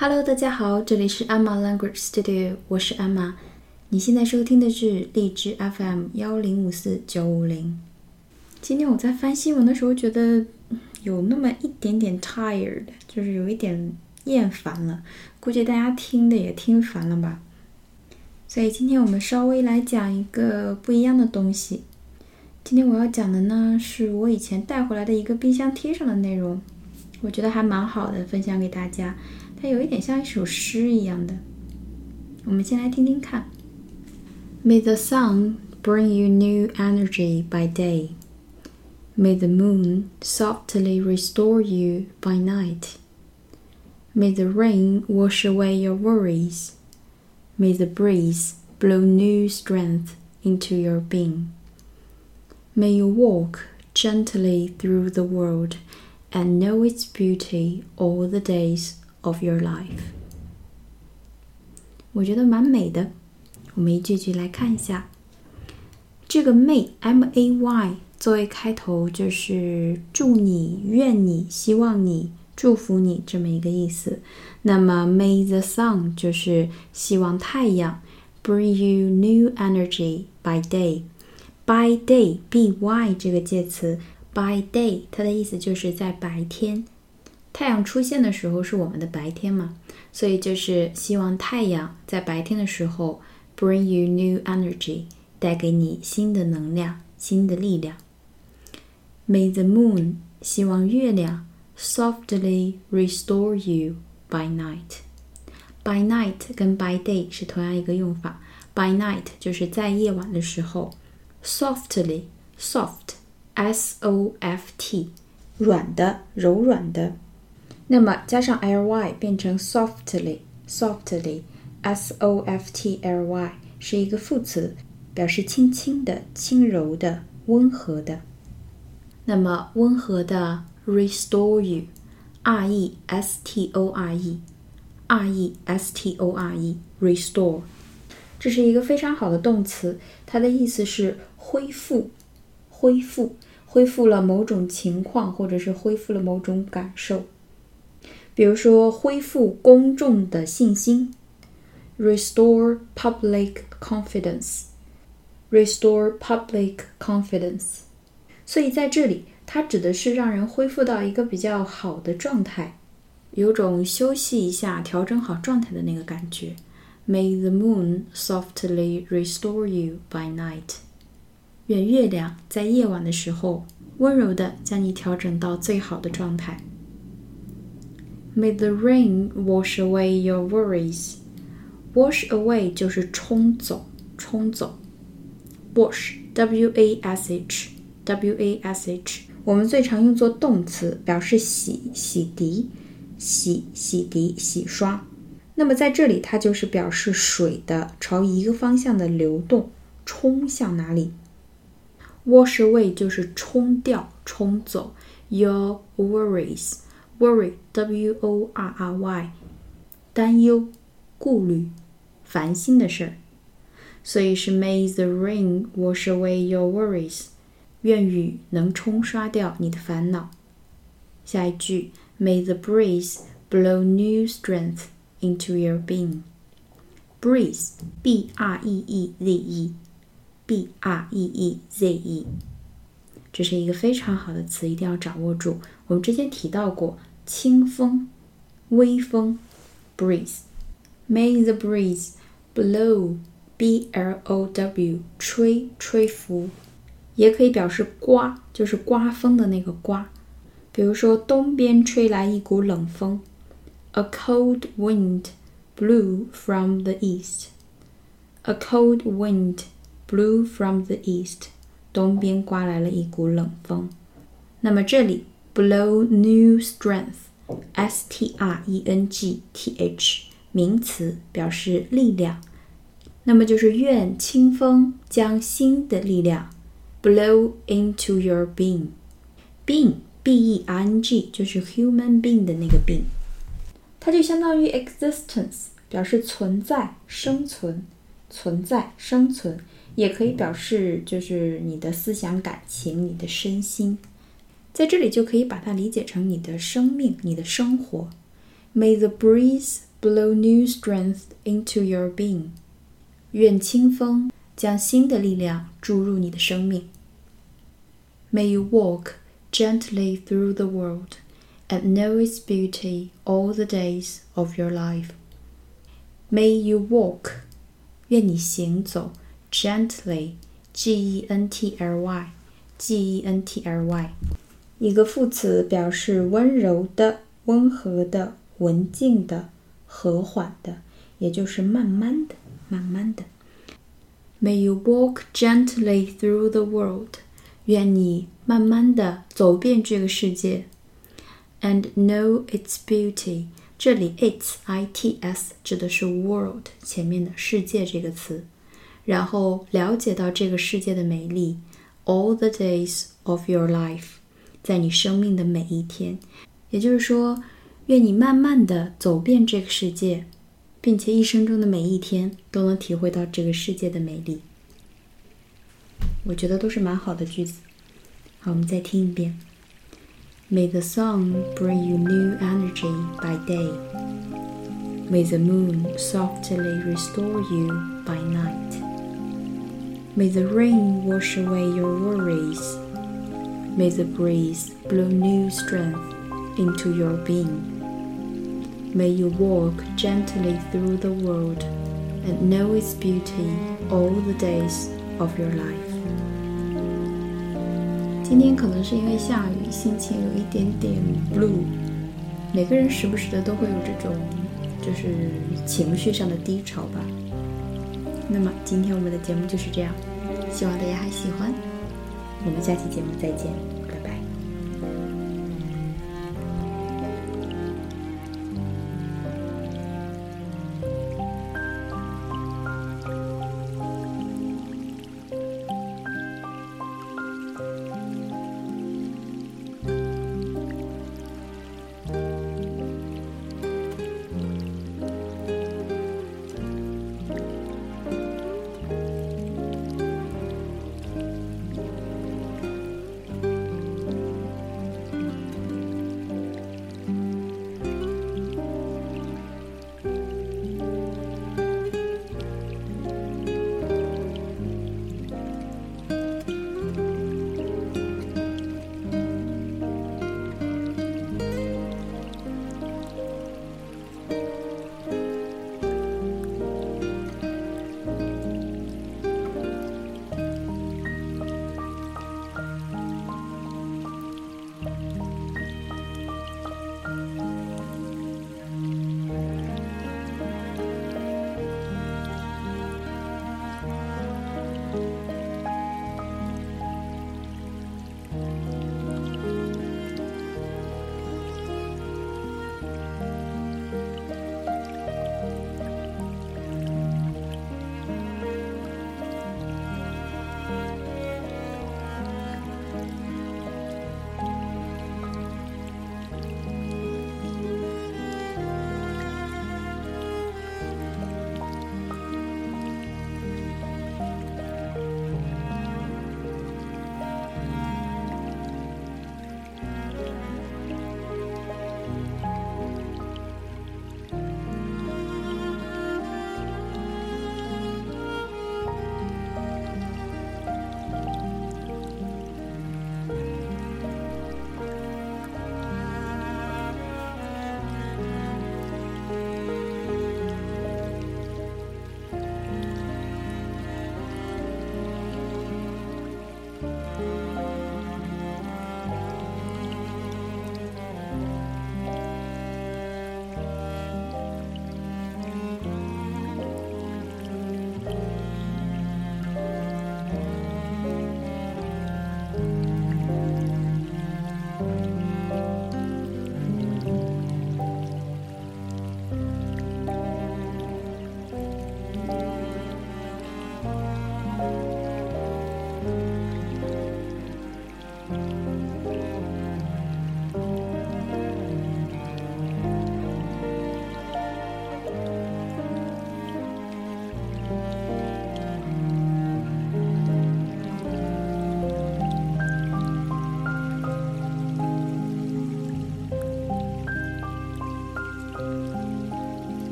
Hello，大家好，这里是阿玛 Language Studio，我是阿玛。你现在收听的是荔枝 FM 幺零五四九五零。今天我在翻新闻的时候，觉得有那么一点点 tired，就是有一点厌烦了。估计大家听的也听烦了吧。所以今天我们稍微来讲一个不一样的东西。今天我要讲的呢，是我以前带回来的一个冰箱贴上的内容，我觉得还蛮好的，分享给大家。它有一点像一首诗一样的。我们先来听听看。May the sun bring you new energy by day. May the moon softly restore you by night. May the rain wash away your worries. May the breeze blow new strength into your being. May you walk gently through the world and know its beauty all the days of your life。我觉得蛮美的。我们一句句来看一下。这个 may m a y 作为开头，就是祝你、愿你、希望你。祝福你这么一个意思。那么，May the sun 就是希望太阳，bring you new energy by day。by day，b y 这个介词，by day 它的意思就是在白天，太阳出现的时候是我们的白天嘛，所以就是希望太阳在白天的时候 bring you new energy，带给你新的能量、新的力量。May the moon 希望月亮。softly restore you by night. By night 跟 by day 是同样一个用法。By night 就是在夜晚的时候。Softly soft s o f t 软的柔软的。那么加上 l y 变成 softly softly s o f t l y 是一个副词，表示轻轻的、轻柔的、温和的。那么温和的。Restore you, r e s t o r e, r e s t o r e, restore，这是一个非常好的动词，它的意思是恢复、恢复、恢复了某种情况，或者是恢复了某种感受。比如说，恢复公众的信心，restore public confidence, restore public confidence。所以在这里。它指的是让人恢复到一个比较好的状态，有种休息一下、调整好状态的那个感觉。May the moon softly restore you by night。愿月亮在夜晚的时候温柔的将你调整到最好的状态。May the rain wash away your worries。Wash away 就是冲走、冲走。Wash，W-A-S-H，W-A-S-H。我们最常用作动词，表示洗、洗涤、洗、洗涤、洗刷。那么在这里，它就是表示水的朝一个方向的流动，冲向哪里？Wash away 就是冲掉、冲走。Your worries Worry, W O R R Y，担忧、顾虑、烦心的事儿。所以是 May the rain wash away your worries。愿雨能冲刷掉你的烦恼。下一句，May the breeze blow new strength into your being. Breeze, B-R-E-E-Z-E, B-R-E-E-Z-E，这是一个非常好的词，一定要掌握住。我们之前提到过，清风、微风，breeze。May the breeze blow, B-L-O-W，吹，吹拂。也可以表示刮，就是刮风的那个刮。比如说，东边吹来一股冷风，A cold wind blew from the east. A cold wind blew from the east. 东边刮来了一股冷风。那么这里 ，blow new strength，S-T-R-E-N-G-T-H，名词，表示力量。那么就是愿清风将新的力量。blow into your being. being b e i n g 就是 human being 的那个 being，它就相当于 existence，表示存在、生存、存在、生存，也可以表示就是你的思想、感情、你的身心，在这里就可以把它理解成你的生命、你的生活。May the breeze blow new strength into your being. 愿清风将新的力量注入你的生命。May you walk gently through the world and know its beauty all the days of your life. May you walk，愿你行走 gently，g e n t l y，g e n t l y， 一个副词表示温柔的、温和的、文静的、和缓的，也就是慢慢的、慢慢的。May you walk gently through the world，愿你慢慢的走遍这个世界。And know its beauty。这里 its i t s 指的是 world 前面的世界这个词，然后了解到这个世界的美丽。All the days of your life， 在你生命的每一天，也就是说，愿你慢慢的走遍这个世界，并且一生中的每一天都能体会到这个世界的美丽。我觉得都是蛮好的句子。好，我们再听一遍。May the sun bring you new energy by day. May the moon softly restore you by night. May the rain wash away your worries. May the breeze blow new strength into your being. May you walk gently through the world and know its beauty all the days of your life. 今天可能是因为下雨，心情有一点点 blue。每个人时不时的都会有这种，就是情绪上的低潮吧。那么今天我们的节目就是这样，希望大家还喜欢。 我们下期节目再见。